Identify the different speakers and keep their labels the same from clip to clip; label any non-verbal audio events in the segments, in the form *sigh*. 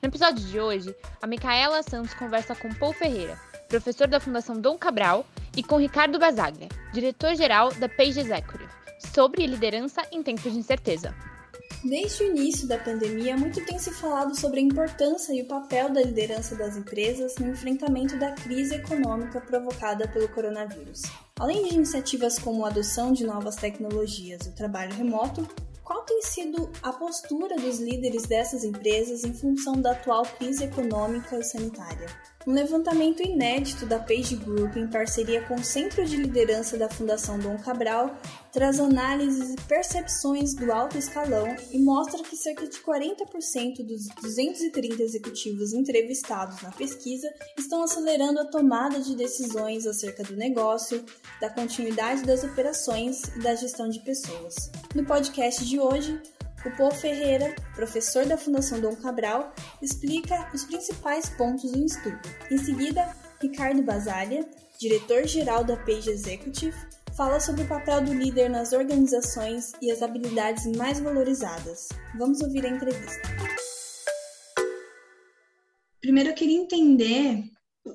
Speaker 1: No episódio de hoje, a Micaela Santos conversa com Paul Ferreira, professor da Fundação Dom Cabral, e com Ricardo Basaglia, diretor-geral da Page Executive, sobre liderança em tempos de incerteza.
Speaker 2: Desde o início da pandemia, muito tem se falado sobre a importância e o papel da liderança das empresas no enfrentamento da crise econômica provocada pelo coronavírus. Além de iniciativas como a adoção de novas tecnologias o trabalho remoto, qual tem sido a postura dos líderes dessas empresas em função da atual crise econômica e sanitária? Um levantamento inédito da Page Group, em parceria com o Centro de Liderança da Fundação Dom Cabral, traz análises e percepções do alto escalão e mostra que cerca de 40% dos 230 executivos entrevistados na pesquisa estão acelerando a tomada de decisões acerca do negócio, da continuidade das operações e da gestão de pessoas. No podcast de hoje, o Paul Ferreira, professor da Fundação Dom Cabral, explica os principais pontos do estudo. Em seguida, Ricardo Basalha, diretor-geral da Page Executive, fala sobre o papel do líder nas organizações e as habilidades mais valorizadas. Vamos ouvir a entrevista. Primeiro, eu queria entender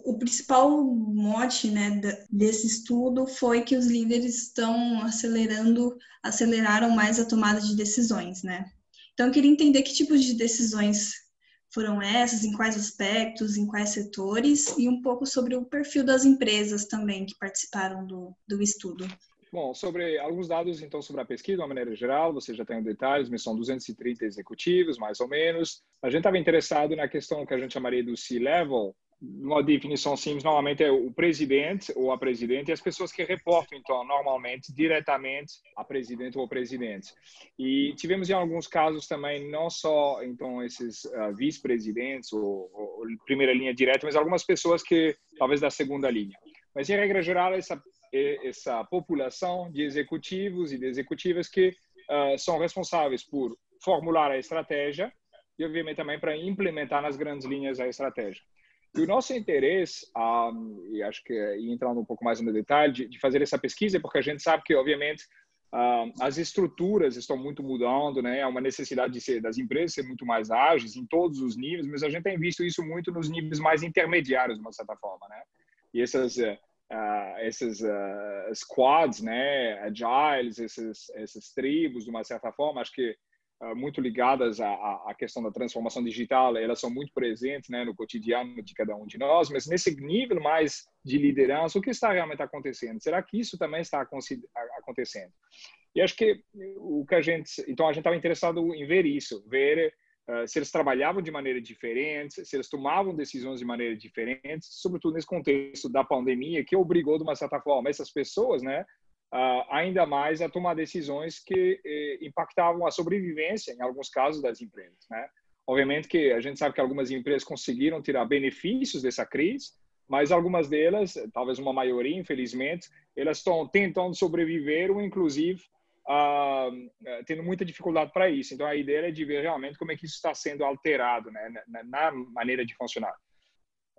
Speaker 2: o principal mote né, desse estudo foi que os líderes estão acelerando, aceleraram mais a tomada de decisões, né? Então, eu queria entender que tipos de decisões foram essas, em quais aspectos, em quais setores, e um pouco sobre o perfil das empresas também que participaram do, do estudo.
Speaker 3: Bom, sobre alguns dados, então, sobre a pesquisa, de uma maneira geral, você já tem detalhes, mas são 230 executivos, mais ou menos. A gente estava interessado na questão que a gente chamaria do C-level, uma definição simples, normalmente é o presidente ou a presidente e as pessoas que reportam, então, normalmente, diretamente a presidente ou presidente. E tivemos em alguns casos também, não só, então, esses uh, vice-presidentes ou, ou, primeira linha direta, mas algumas pessoas que, talvez, da segunda linha. Mas, em regra geral, essa, essa população de executivos e de executivas que uh, são responsáveis por formular a estratégia e, obviamente, também para implementar nas grandes linhas a estratégia. E o nosso interesse, um, e acho que entrando um pouco mais no detalhe, de, de, fazer essa pesquisa, é porque a gente sabe que, obviamente, um, as estruturas estão muito mudando, né? Há uma necessidade de ser, das empresas ser muito mais ágeis em todos os níveis, mas a gente tem visto isso muito nos níveis mais intermediários, de uma certa forma, né? E essas, uh, essas uh, squads, né? Agiles, essas, essas tribos, de uma certa forma, acho que ah, muito ligadas à, à, questão da transformação digital, elas são muito presentes né, no cotidiano de cada um de nós, mas nesse nível mais de liderança, o que está realmente acontecendo? Será que isso também está acontecendo? E acho que o que a gente, então a gente estava interessado em ver isso, ver uh, se eles trabalhavam de maneira diferente, se eles tomavam decisões de maneira diferente, sobretudo nesse contexto da pandemia que obrigou de uma certa forma essas pessoas, né, uh, ainda mais a tomar decisões que eh, impactavam a sobrevivência, em alguns casos, das empresas. Né? Obviamente que a gente sabe que algumas empresas conseguiram tirar benefícios dessa crise, mas algumas delas, talvez uma maioria, infelizmente, elas estão tentando sobreviver ou, inclusive, uh, tendo muita dificuldade para isso. Então, a ideia é de ver realmente como é que isso está sendo alterado né, na, na maneira de funcionar.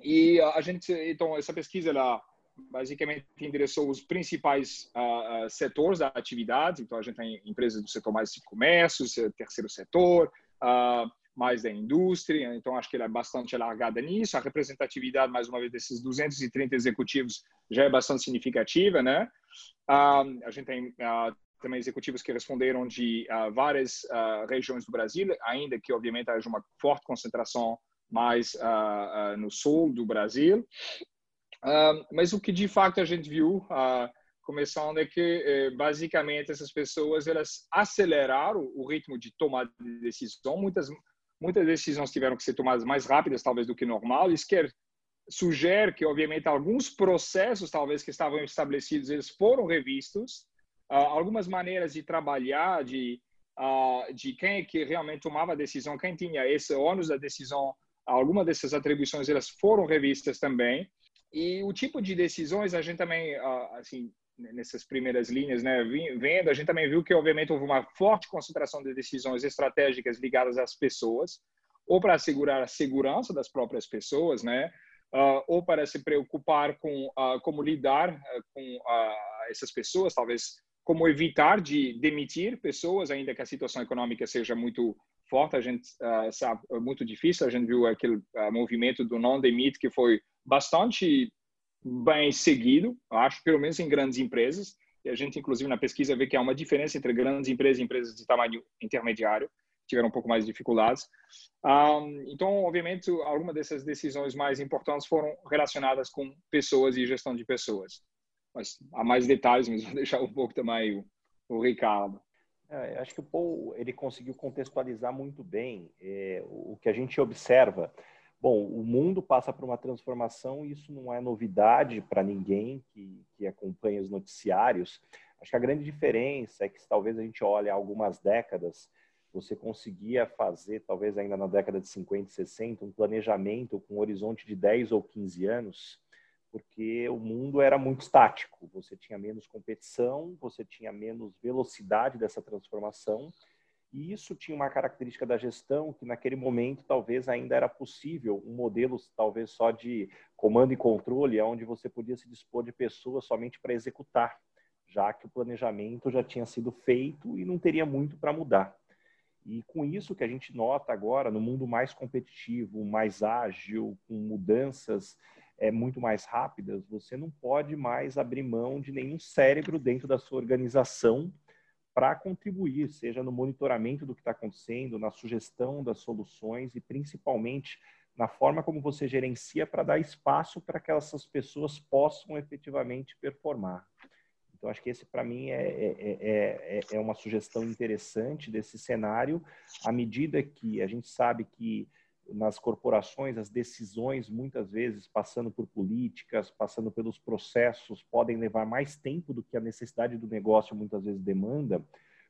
Speaker 3: E a gente, então, essa pesquisa, ela basicamente endereçou os principais uh, setores da atividade. Então, a gente tem empresas do setor mais de comércio, terceiro setor, uh, mais da indústria. Então, acho que ela é bastante alargada nisso. A representatividade, mais uma vez, desses 230 executivos já é bastante significativa, né? Uh, a gente tem também executivos que responderam de várias regiões do Brasil, ainda que, obviamente, haja uma forte concentração mais no sul do Brasil. Mas o que de fato a gente viu uh, começando é que eh, basicamente essas pessoas elas aceleraram o ritmo de tomada de decisão. Muitas muitas decisões tiveram que ser tomadas mais rápidas talvez do que normal. Isso quer sugere que obviamente alguns processos talvez que estavam estabelecidos eles foram revistos. Uh, algumas maneiras de trabalhar, de uh, de quem é que realmente tomava a decisão, quem tinha esse ônus da decisão. Algumas dessas atribuições elas foram revistas também. E o tipo de decisões a gente também, assim, nessas primeiras linhas, né, vendo, a gente também viu que obviamente houve uma forte concentração de decisões estratégicas ligadas às pessoas, ou para assegurar a segurança das próprias pessoas, né, uh, ou para se preocupar com uh, como lidar uh, com essas pessoas, talvez como evitar de demitir pessoas, ainda que a situação econômica seja muito forte, a gente sabe, muito difícil, a gente viu aquele movimento do non-demit que foi bastante bem seguido, acho, pelo menos em grandes empresas, e a gente, inclusive, na pesquisa vê que há uma diferença entre grandes empresas e empresas de tamanho intermediário, tiveram um pouco mais de dificuldades. Um, então, obviamente, algumas dessas decisões mais importantes foram relacionadas com pessoas e gestão de pessoas. Mas há mais detalhes, mas *laughs* vou deixar um pouco também o, o Ricardo.
Speaker 4: É, acho que o Paul ele conseguiu contextualizar muito bem é, o que a gente observa Bom, o mundo passa por uma transformação e isso não é novidade para ninguém que, que acompanha os noticiários. Acho que a grande diferença é que talvez a gente olhe algumas décadas, você conseguia fazer, talvez ainda na década de 50 e 60, um planejamento com um horizonte de 10 ou 15 anos, porque o mundo era muito estático. Você tinha menos competição, você tinha menos velocidade dessa transformação e isso tinha uma característica da gestão que naquele momento talvez ainda era possível um modelo talvez só de comando e controle, onde você podia se dispor de pessoas somente para executar, já que o planejamento já tinha sido feito e não teria muito para mudar. E com isso que a gente nota agora no mundo mais competitivo, mais ágil, com mudanças é, muito mais rápidas, você não pode mais abrir mão de nenhum cérebro dentro da sua organização para contribuir, seja no monitoramento do que está acontecendo, na sugestão das soluções e principalmente na forma como você gerencia para dar espaço para que essas pessoas possam efetivamente performar. Então, acho que esse, para mim, é, é, é, é, uma sugestão interessante desse cenário, à medida que a gente sabe que nas corporações, as decisões, muitas vezes, passando por políticas, passando pelos processos, podem levar mais tempo do que a necessidade do negócio muitas vezes demanda.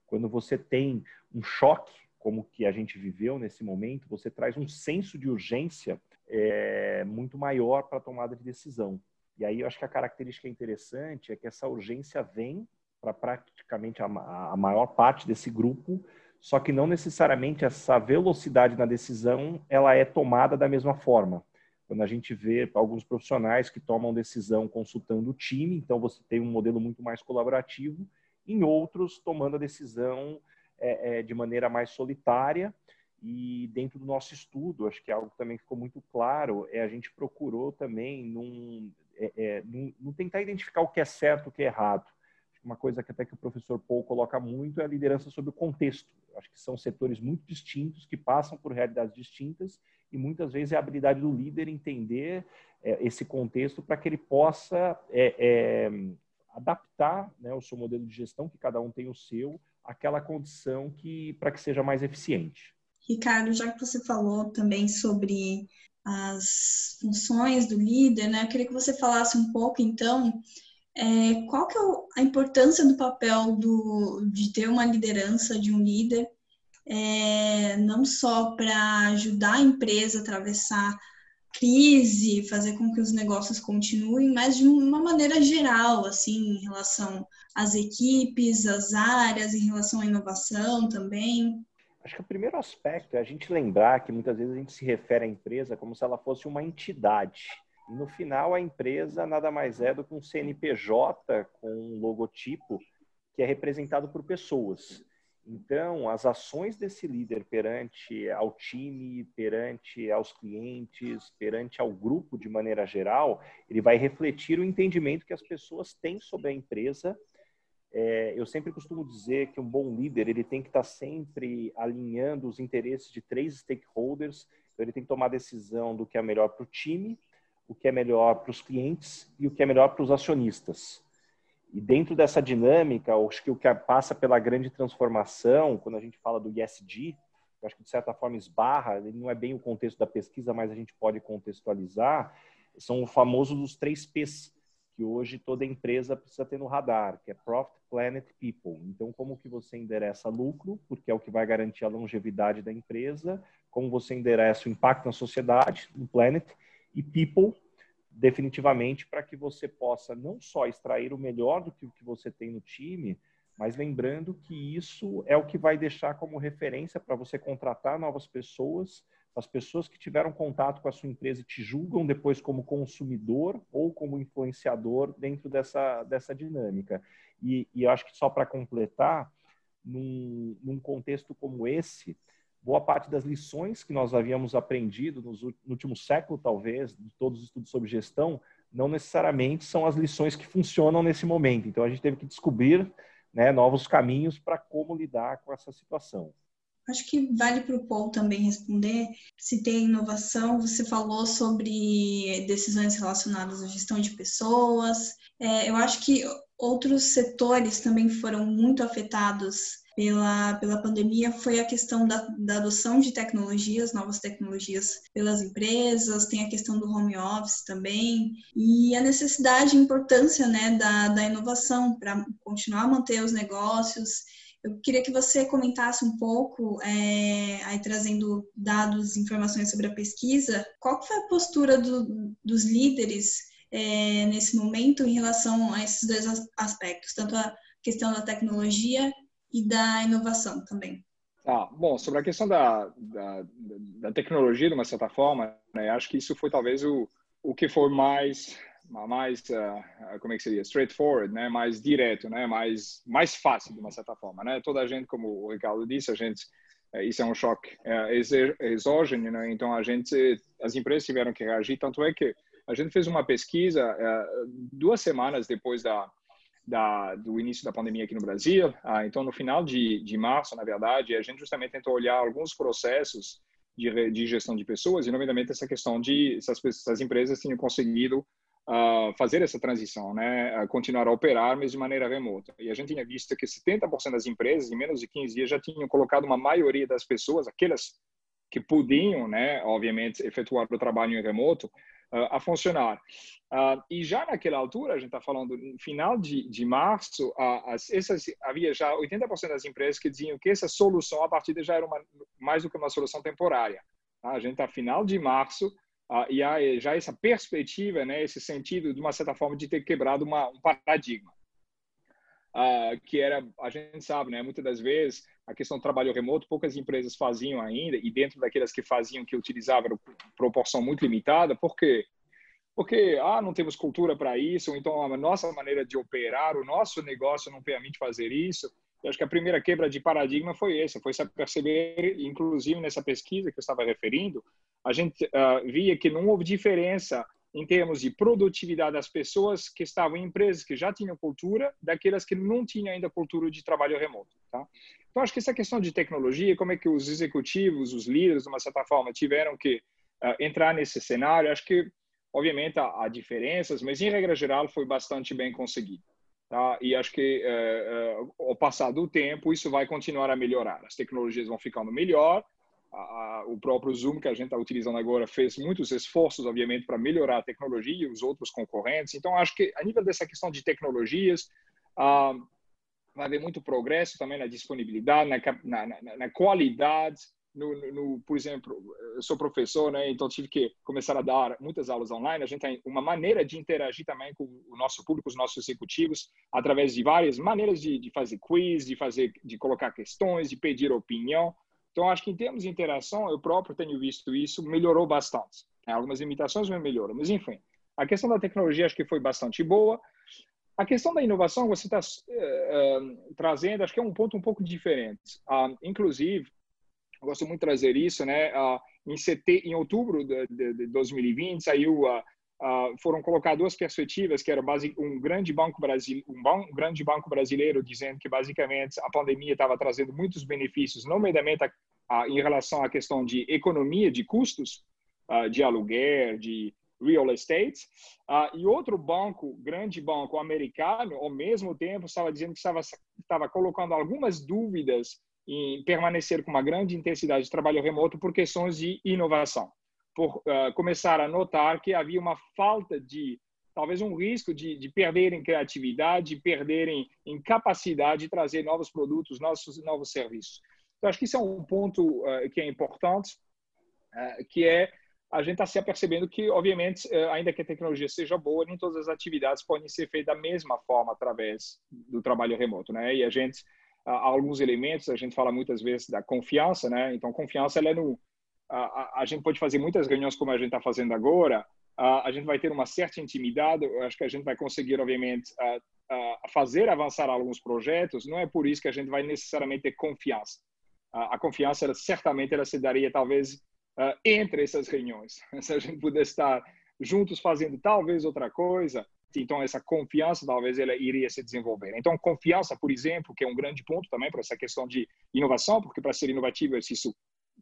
Speaker 4: Quando você tem um choque, como que a gente viveu nesse momento, você traz um senso de urgência é, muito maior para a tomada de decisão. E aí eu acho que a característica interessante é que essa urgência vem para praticamente a, a maior parte desse grupo só que não necessariamente essa velocidade na decisão ela é tomada da mesma forma. Quando a gente vê alguns profissionais que tomam decisão consultando o time, então você tem um modelo muito mais colaborativo, em outros tomando a decisão é, é, de maneira mais solitária. E dentro do nosso estudo, acho que é algo também ficou muito claro, é a gente procurou também não, é, é, tentar identificar o que é certo o que é errado uma coisa que até que o professor Paul coloca muito é a liderança sobre o contexto. Eu acho que são setores muito distintos, que passam por realidades distintas, e muitas vezes é a habilidade do líder entender é, esse contexto para que ele possa é, é, adaptar né, o seu modelo de gestão, que cada um tem o seu, àquela condição que para que seja mais eficiente.
Speaker 2: Ricardo, já que você falou também sobre as funções do líder, né, eu queria que você falasse um pouco, então, é, qual que é a importância do papel do, de ter uma liderança de um líder, é, não só para ajudar a empresa a atravessar crise, fazer com que os negócios continuem, mas de uma maneira geral, assim, em relação às equipes, às áreas, em relação à inovação também?
Speaker 4: Acho que o primeiro aspecto é a gente lembrar que muitas vezes a gente se refere à empresa como se ela fosse uma entidade. E no final, a empresa nada mais é do que um CNPJ com um logotipo que é representado por pessoas. Então, as ações desse líder perante ao time, perante aos clientes, perante ao grupo de maneira geral, ele vai refletir o entendimento que as pessoas têm sobre a empresa. É, eu sempre costumo dizer que um bom líder ele tem que estar sempre alinhando os interesses de três stakeholders. Então, ele tem que tomar decisão do que é melhor para o time, o que é melhor para os clientes e o que é melhor para os acionistas. E dentro dessa dinâmica, acho que o que passa pela grande transformação, quando a gente fala do eu acho que de certa forma esbarra, não é bem o contexto da pesquisa, mas a gente pode contextualizar, são o famoso dos três P's, que hoje toda empresa precisa ter no radar, que é Profit, Planet, People. Então, como que você endereça lucro, porque é o que vai garantir a longevidade da empresa, como você endereça o impacto na sociedade, no planet, e People, definitivamente, para que você possa não só extrair o melhor do que o que você tem no time, mas lembrando que isso é o que vai deixar como referência para você contratar novas pessoas as pessoas que tiveram contato com a sua empresa te julgam depois como consumidor ou como influenciador dentro dessa, dessa dinâmica. E, e eu acho que só para completar, num, num, contexto como esse, boa parte das lições que nós havíamos aprendido nos, no último século, talvez, de todos os estudos sobre gestão, não necessariamente são as lições que funcionam nesse momento. Então, a gente teve que descobrir né, novos caminhos para como lidar com essa situação.
Speaker 2: Acho que vale para o Paul também responder se tem inovação. Você falou sobre decisões relacionadas à gestão de pessoas. É, eu acho que outros setores também foram muito afetados pela, pela pandemia foi a questão da, da adoção de tecnologias, novas tecnologias pelas empresas, tem a questão do home office também, e a necessidade e importância né, da, da inovação para continuar a manter os negócios. Eu queria que você comentasse um pouco, é, aí trazendo dados, informações sobre a pesquisa, qual foi a postura do, dos líderes é, nesse momento em relação a esses dois aspectos, tanto a questão da tecnologia e da inovação também?
Speaker 3: Ah, bom, sobre a questão da, da, da tecnologia, de uma certa forma, né, acho que isso foi talvez o, o que foi mais mais uh, como é que seria? Straightforward né mais direto né mais mais fácil de uma certa forma né? Toda a gente como o Ricardo disse a gente uh, isso é um choque uh, exógeno né? Então a gente as empresas tiveram que reagir tanto é que a gente fez uma pesquisa duas semanas depois da, da do início da pandemia aqui no Brasil ah, então no final de, de março na verdade a gente justamente tentou olhar alguns processos de, de gestão de pessoas e nomeadamente essa questão de essas, essas empresas tinham conseguido uh, fazer essa transição, né, a continuar a operar, mas de maneira remota. E a gente tinha visto que 70% das empresas, em menos de 15 dias, já tinham colocado uma maioria das pessoas, aquelas que podiam, né, obviamente, efetuar o trabalho em remoto, a funcionar. Uh, e já naquela altura, a gente está falando no final de, de março, uh, as, essas, havia já 80% das empresas que diziam que essa solução, a partir de já era uma, mais do que uma solução temporária. Tá? A gente está final de março, ah, e há eh, já essa perspectiva, né, esse sentido, de uma certa forma, de ter quebrado uma, um paradigma. Ah, que era, a gente sabe, né, muitas das vezes, a questão do trabalho remoto, poucas empresas faziam ainda, e dentro daquelas que faziam, que utilizavam proporção muito limitada, por quê? Porque, ah, não temos cultura para isso, ou então a nossa maneira de operar, o nosso negócio não permite fazer isso. Eu acho que a primeira quebra de paradigma foi essa, foi se perceber, inclusive nessa pesquisa que eu estava referindo, a gente uh, via que não houve diferença em termos de produtividade das pessoas que estavam em empresas que já tinham cultura, daquelas que não tinham ainda cultura de trabalho remoto. Tá? Então, acho que essa questão de tecnologia, como é que os executivos, os líderes, de uma certa forma, tiveram que uh, entrar nesse cenário, acho que, obviamente, há, há, diferenças, mas, em regra geral, foi bastante bem conseguido. Tá? E acho que, uh, uh, ao passar do tempo, isso vai continuar a melhorar. As tecnologias vão ficando melhor, o próprio Zoom que a gente está utilizando agora fez muitos esforços, obviamente, para melhorar a tecnologia e os outros concorrentes. Então, acho que a nível dessa questão de tecnologias, ah, vai haver muito progresso também na disponibilidade, na, na, na qualidade. No, no, por exemplo, eu sou professor, né, então tive que começar a dar muitas aulas online. A gente tem uma maneira de interagir também com o nosso público, os nossos executivos, através de várias maneiras de, de fazer quiz, de fazer, de colocar questões, de pedir opinião. Então, acho que em termos de interação, eu próprio tenho visto isso, melhorou bastante. Algumas limitações, mas melhorou. Mas, enfim, a questão da tecnologia acho que foi bastante boa. A questão da inovação, você está uh, uh, trazendo, acho que é um ponto um pouco diferente. Uh, inclusive, gosto muito de trazer isso, né? em, sete, em outubro de, de, de 2020, saiu Uh, foram colocar duas perspectivas, que era um grande banco brasileiro, um, um, grande banco brasileiro dizendo que basicamente a pandemia estava trazendo muitos benefícios, nomeadamente a, a, em relação à questão de economia de custos uh, de aluguel, de real estate, uh, e outro banco, grande banco americano, ao mesmo tempo estava dizendo que estava, estava colocando algumas dúvidas em permanecer com uma grande intensidade de trabalho remoto por questões de inovação por uh, começar a notar que havia uma falta de talvez um risco de, de perderem criatividade, de perderem em capacidade de trazer novos produtos, novos, novos serviços. Então, acho que isso é um ponto uh, que é importante, uh, que é a gente está se apercebendo que, obviamente, uh, ainda que a tecnologia seja boa, nem todas as atividades podem ser feitas da mesma forma através do trabalho remoto, né? E a gente, há alguns elementos, a gente fala muitas vezes da confiança, né? Então, confiança, ela é no... A, a gente pode fazer muitas reuniões como a gente está fazendo agora, a gente vai ter uma certa intimidade, acho que a gente vai conseguir, obviamente, fazer avançar alguns projetos, não é por isso que a gente vai necessariamente ter confiança. A, confiança, ela, certamente, ela se daria, talvez, entre essas reuniões. *laughs* Se a gente pudesse estar juntos fazendo talvez outra coisa, então essa confiança talvez ela iria se desenvolver. Então confiança, por exemplo, que é um grande ponto também para essa questão de inovação, porque para ser inovativo é preciso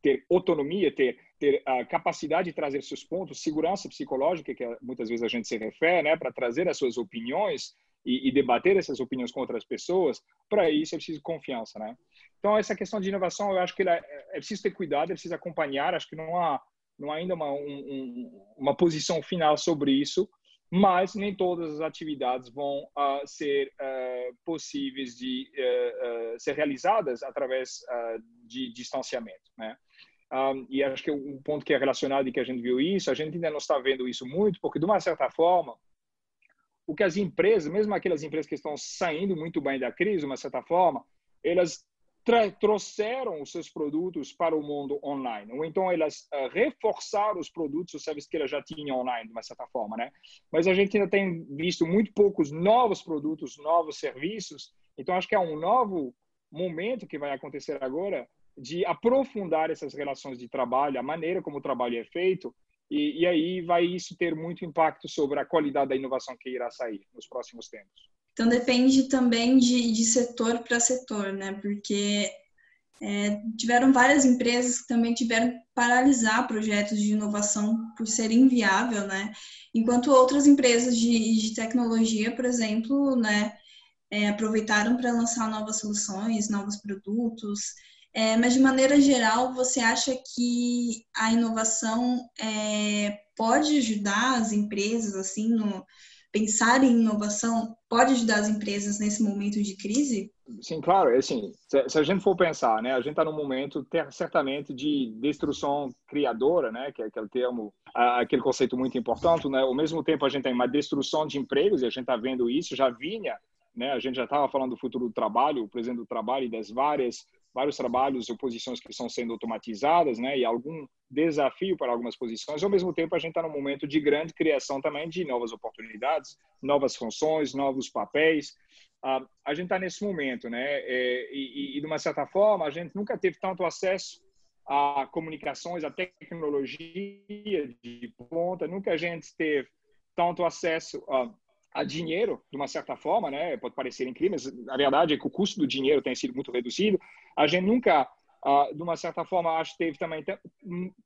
Speaker 3: ter autonomia, ter, ter a capacidade de trazer seus pontos, segurança psicológica, que muitas vezes a gente se refere, né, para trazer as suas opiniões e, e, debater essas opiniões com outras pessoas, para isso é preciso confiança, né? Então, essa questão de inovação, eu acho que é, é preciso ter cuidado, é preciso acompanhar, acho que não há, não há ainda uma, um, uma posição final sobre isso, mas nem todas as atividades vão uh, ser uh, possíveis de uh, ser realizadas através de distanciamento, né? Um, e acho que um ponto que é relacionado e que a gente viu isso, a gente ainda não está vendo isso muito, porque de uma certa forma, o que as empresas, mesmo aquelas empresas que estão saindo muito bem da crise, de uma certa forma, elas trouxeram os seus produtos para o mundo online, ou então elas uh, reforçaram os produtos, os serviços que elas já tinham online, de uma certa forma, né? Mas a gente ainda tem visto muito poucos novos produtos, novos serviços, então acho que é um novo momento que vai acontecer agora de aprofundar essas relações de trabalho, a maneira como o trabalho é feito, e, e, aí vai isso ter muito impacto sobre a qualidade da inovação que irá sair nos próximos tempos.
Speaker 2: Então depende também de, de setor para setor, né? Porque é, tiveram várias empresas que também tiveram que paralisar projetos de inovação por ser inviável, né? Enquanto outras empresas de, de tecnologia, por exemplo, né, é, aproveitaram para lançar novas soluções, novos produtos. É, mas, de maneira geral, você acha que a inovação é, pode ajudar as empresas, assim, no pensar em inovação, pode ajudar as empresas nesse momento de crise?
Speaker 3: Sim, claro. É assim, se, a gente for pensar, né, a gente está num momento certamente de destruição criadora, né, que é aquele termo, aquele conceito muito importante, né. Ao mesmo tempo, a gente tem uma destruição de empregos e a gente está vendo isso, já vinha, né, a gente já estava falando do futuro do trabalho, o presente do trabalho e das várias vários trabalhos ou posições que estão sendo automatizadas, né, e algum desafio para algumas posições. Ao mesmo tempo, a gente está num momento de grande criação também de novas oportunidades, novas funções, novos papéis. Uh, a gente está nesse momento, né, é, e, e, de uma certa forma, a gente nunca teve tanto acesso a comunicações, a tecnologia de ponta, nunca a gente teve tanto acesso a a dinheiro, de uma certa forma, né? Pode parecer incrível, mas a verdade é que o custo do dinheiro tem sido muito reduzido. A gente nunca, uh, de uma certa forma, acho que teve também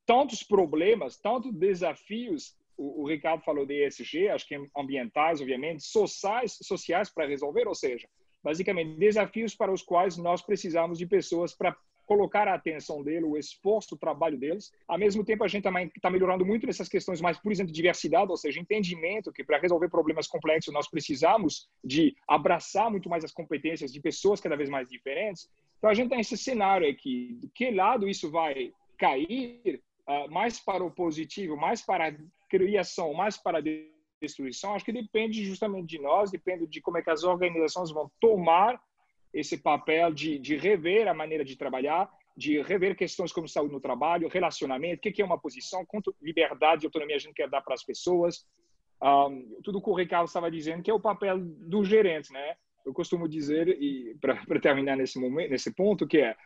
Speaker 3: tantos problemas, tantos desafios. O, o, Ricardo falou de ESG, acho que ambientais, obviamente, sociais, sociais para resolver, ou seja, basicamente desafios para os quais nós precisamos de pessoas para colocar a atenção dele, o esforço, o trabalho deles. Ao mesmo tempo, a gente também está melhorando muito nessas questões mais, por exemplo, de diversidade, ou seja, entendimento que para resolver problemas complexos nós precisamos de abraçar muito mais as competências de pessoas cada vez mais diferentes. Então, a gente tem esse cenário aqui. De que lado isso vai cair? Uh, mais para o positivo, mais para a criação, mais para a destruição? Acho que depende justamente de nós, depende de como é que as organizações vão tomar esse papel de, de rever a maneira de trabalhar, de rever questões como saúde no trabalho, relacionamento, o que é uma posição, quanto liberdade e autonomia a gente quer dar para as pessoas. Um, tudo que o Ricardo estava dizendo, que é o papel do gerente, né? Eu costumo dizer, e para terminar nesse momento, nesse ponto, que é,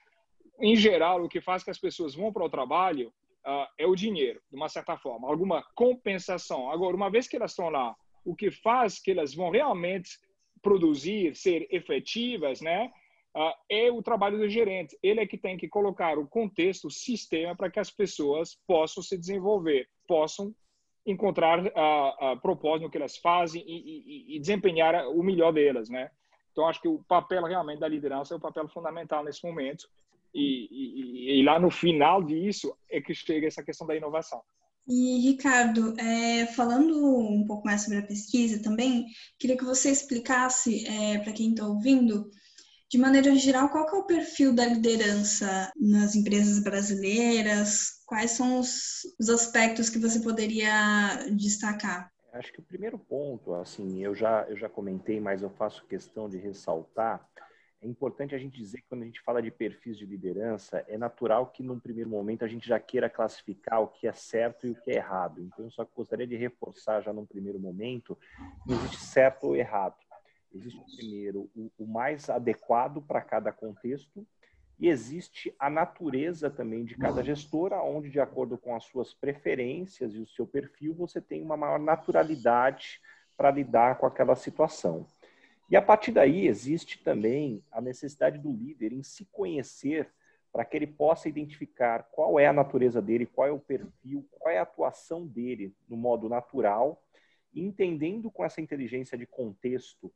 Speaker 3: em geral, o que faz que as pessoas vão para o trabalho uh, é o dinheiro, de uma certa forma, alguma compensação. Agora, uma vez que elas estão lá, o que faz que elas vão realmente produzir, ser efetivas, né? Uh, é o trabalho do gerente. Ele é que tem que colocar o contexto, o sistema para que as pessoas possam se desenvolver, possam encontrar uh, uh, propósito no que elas fazem e, e, e, desempenhar o melhor delas, né? Então acho que o papel realmente da liderança é o papel fundamental nesse momento e, e lá no final disso é que chega essa questão da inovação.
Speaker 2: E, Ricardo, é, falando um pouco mais sobre a pesquisa também, queria que você explicasse é, para quem está ouvindo, de maneira geral, qual é o perfil da liderança nas empresas brasileiras? Quais são os, os aspectos que você poderia destacar?
Speaker 4: Acho que o primeiro ponto, assim, eu já, eu já comentei, mas eu faço questão de ressaltar, é importante a gente dizer que quando a gente fala de perfis de liderança, é natural que num primeiro momento a gente já queira classificar o que é certo e o que é errado. Então, eu só gostaria de reforçar já num primeiro momento, não existe certo ou errado. Existe primeiro o, o mais adequado para cada contexto e existe a natureza também de cada gestora, onde de acordo com as suas preferências e o seu perfil, você tem uma maior naturalidade para lidar com aquela situação. E a partir daí existe também a necessidade do líder em se conhecer para que ele possa identificar qual é a natureza dele, qual é o perfil, qual é a atuação dele no modo natural, entendendo com essa inteligência de contexto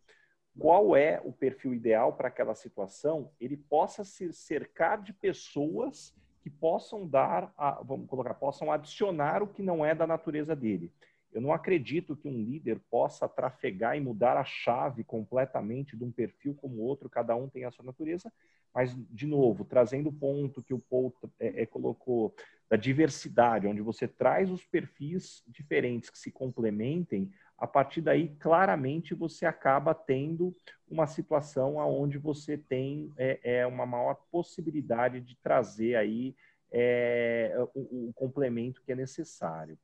Speaker 4: qual é o perfil ideal para aquela situação, ele possa se cercar de pessoas que possam dar, a, vamos colocar, possam adicionar o que não é da natureza dele. Eu não acredito que um líder possa trafegar e mudar a chave completamente de um perfil como outro, cada um tem a sua natureza, mas, de novo, trazendo o ponto que o Paul é, é, colocou da diversidade, onde você traz os perfis diferentes que se complementem, a partir daí, claramente, você acaba tendo uma situação onde você tem é, é uma maior possibilidade de trazer aí é, o, o complemento que é necessário.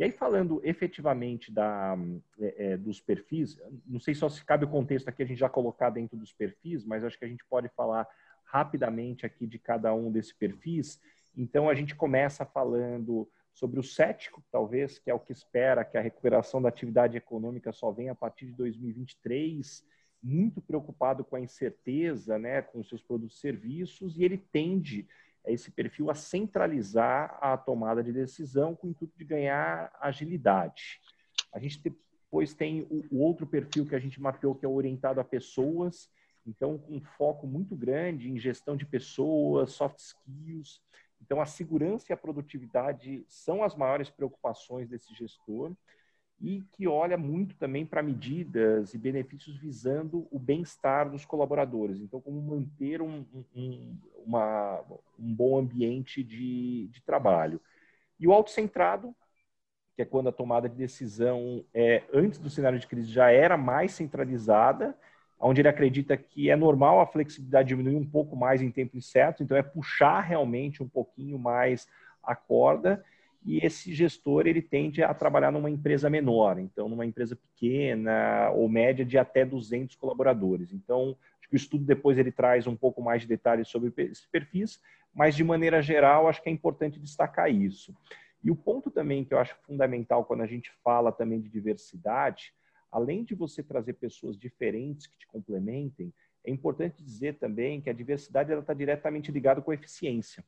Speaker 4: E aí, falando efetivamente da, é, é, dos perfis, não sei só se cabe o contexto aqui a gente já colocar dentro dos perfis, mas acho que a gente pode falar rapidamente aqui de cada um desses perfis. Então, a gente começa falando sobre o cético, talvez, que é o que espera que a recuperação da atividade econômica só venha a partir de 2023, muito preocupado com a incerteza, né, com seus produtos e serviços, e ele tende esse perfil a centralizar a tomada de decisão com o intuito de ganhar agilidade. A gente depois tem o, o outro perfil que a gente mapeou, que é orientado a pessoas, então com um foco muito grande em gestão de pessoas, soft skills. Então, a segurança e a produtividade são as maiores preocupações desse gestor e que olha muito também para medidas e benefícios visando o bem-estar dos colaboradores. Então, como manter um, um, uma, um bom ambiente de, de trabalho. E o autocentrado, que é quando a tomada de decisão é, antes do cenário de crise já era mais centralizada, onde ele acredita que é normal a flexibilidade diminuir um pouco mais em tempo incerto, então é puxar realmente um pouquinho mais a corda e esse gestor ele tende a trabalhar numa empresa menor, então numa empresa pequena ou média de até 200 colaboradores. Então, acho que o estudo depois ele traz um pouco mais de detalhes sobre esses perfis, mas de maneira geral acho que é importante destacar isso. E o ponto também que eu acho fundamental quando a gente fala também de diversidade, além de você trazer pessoas diferentes que te complementem, é importante dizer também que a diversidade está diretamente ligada com a eficiência.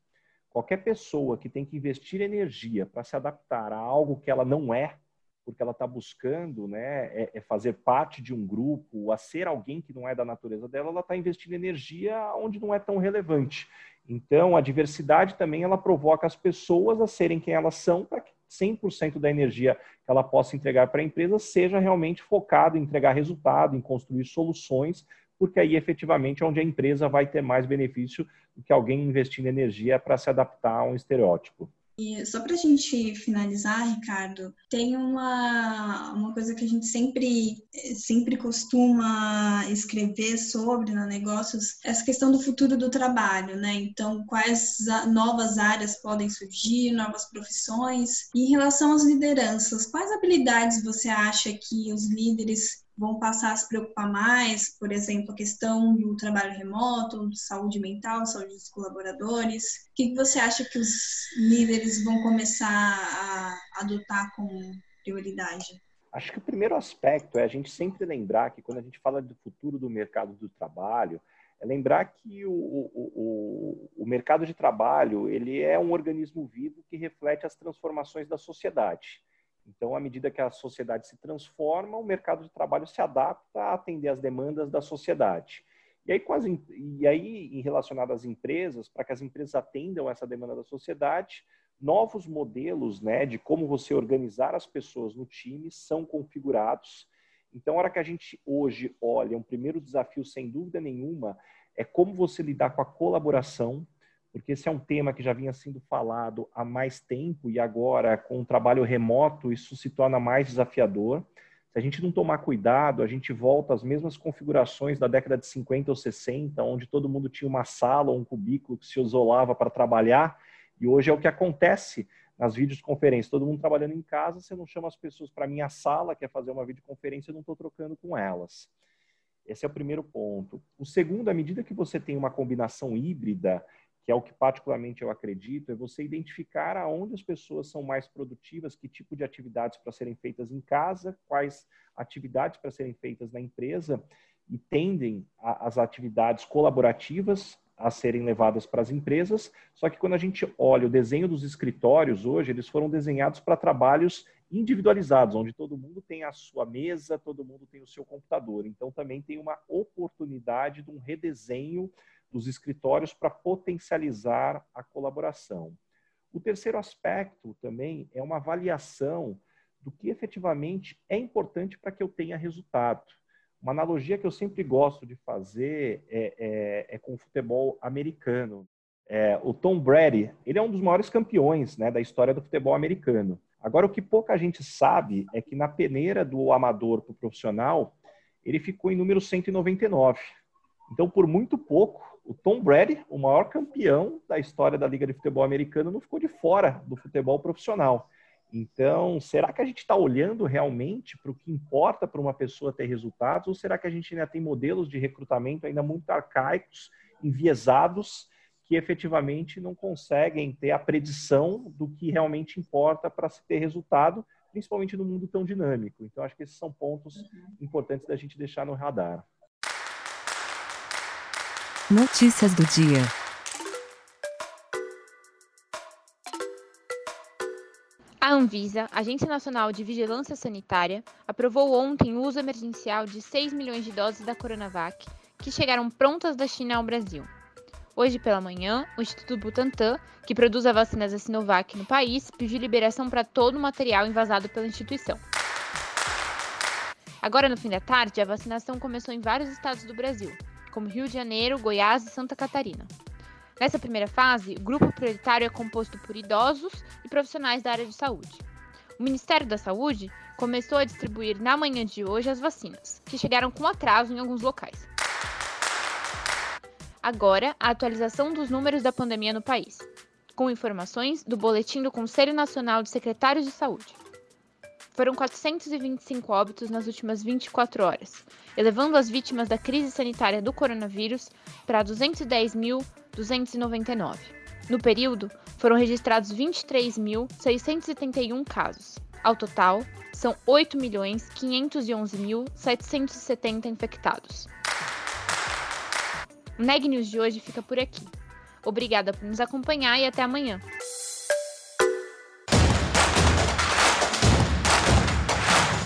Speaker 4: Qualquer pessoa que tem que investir energia para se adaptar a algo que ela não é, porque ela está buscando né, é, é, fazer parte de um grupo, a ser alguém que não é da natureza dela, ela está investindo energia onde não é tão relevante. Então, a diversidade também ela provoca as pessoas a serem quem elas são para que 100% da energia que ela possa entregar para a empresa seja realmente focado em entregar resultado, em construir soluções porque aí efetivamente é onde a empresa vai ter mais benefício que alguém investindo energia para se adaptar a um estereótipo.
Speaker 2: E só para a gente finalizar, Ricardo, tem uma, uma coisa que a gente sempre, sempre costuma escrever sobre na negócios, essa questão do futuro do trabalho, né? Então, quais novas áreas podem surgir, novas profissões. E em relação às lideranças, quais habilidades você acha que os líderes vão passar a se preocupar mais, por exemplo, a questão do trabalho remoto, saúde mental, saúde dos colaboradores. O que você acha que os líderes vão começar a adotar como prioridade?
Speaker 4: Acho que o primeiro aspecto é a gente sempre lembrar que quando a gente fala do futuro do mercado do trabalho, é lembrar que o, o, o, o mercado de trabalho ele é um organismo vivo que reflete as transformações da sociedade. Então, à medida que a sociedade se transforma, o mercado de trabalho se adapta a atender às demandas da sociedade. E aí, quase, e aí em relacionado às empresas, para que as empresas atendam essa demanda da sociedade, novos modelos né, de como você organizar as pessoas no time são configurados. Então, a hora que a gente hoje olha, um primeiro desafio, sem dúvida nenhuma, é como você lidar com a colaboração, porque esse é um tema que já vinha sendo falado há mais tempo e agora, com o trabalho remoto, isso se torna mais desafiador. Se a gente não tomar cuidado, a gente volta às mesmas configurações da década de 50 ou 60, onde todo mundo tinha uma sala ou um cubículo que se isolava para trabalhar, e hoje é o que acontece nas videoconferências. Todo mundo trabalhando em casa, você não chama as pessoas para minha sala, quer fazer uma videoconferência, eu não estou trocando com elas. Esse é o primeiro ponto. O segundo, à medida que você tem uma combinação híbrida, que é o que particularmente eu acredito, é você identificar aonde as pessoas são mais produtivas, que tipo de atividades para serem feitas em casa, quais atividades para serem feitas na empresa, e tendem a, as atividades colaborativas a serem levadas para as empresas. Só que quando a gente olha o desenho dos escritórios hoje, eles foram desenhados para trabalhos individualizados, onde todo mundo tem a sua mesa, todo mundo tem o seu computador. Então também tem uma oportunidade de um redesenho dos escritórios para potencializar a colaboração. O terceiro aspecto também é uma avaliação do que efetivamente é importante para que eu tenha resultado. Uma analogia que eu sempre gosto de fazer é, é, é com o futebol americano. É, o Tom Brady, ele é um dos maiores campeões né, da história do futebol americano. Agora, o que pouca gente sabe é que na peneira do amador para o profissional, ele ficou em número 199. Então, por muito pouco, o Tom Brady, o maior campeão da história da Liga de Futebol Americano, não ficou de fora do futebol profissional. Então, será que a gente está olhando realmente para o que importa para uma pessoa ter resultados? Ou será que a gente ainda tem modelos de recrutamento ainda muito arcaicos, enviesados, que efetivamente não conseguem ter a predição do que realmente importa para se ter resultado, principalmente no mundo tão dinâmico? Então, acho que esses são pontos uhum. importantes da gente deixar no radar.
Speaker 5: Notícias do dia.
Speaker 1: A Anvisa, Agência Nacional de Vigilância Sanitária, aprovou ontem o uso emergencial de 6 milhões de doses da Coronavac, que chegaram prontas da China ao Brasil. Hoje pela manhã, o Instituto Butantan, que produz a vacina da Sinovac no país, pediu liberação para todo o material invasado pela instituição. Agora, no fim da tarde, a vacinação começou em vários estados do Brasil, como Rio de Janeiro, Goiás e Santa Catarina. Nessa primeira fase, o grupo prioritário é composto por idosos e profissionais da área de saúde. O Ministério da Saúde começou a distribuir na manhã de hoje as vacinas, que chegaram com atraso em alguns locais. Agora, a atualização dos números da pandemia no país, com informações do Boletim do Conselho Nacional de Secretários de Saúde. Foram 425 óbitos nas últimas 24 horas, elevando as vítimas da crise sanitária do coronavírus para 210.299. No período, foram registrados 23.671 casos. Ao total, são 8.511.770 infectados. O Neg News de hoje fica por aqui. Obrigada por nos acompanhar e até amanhã.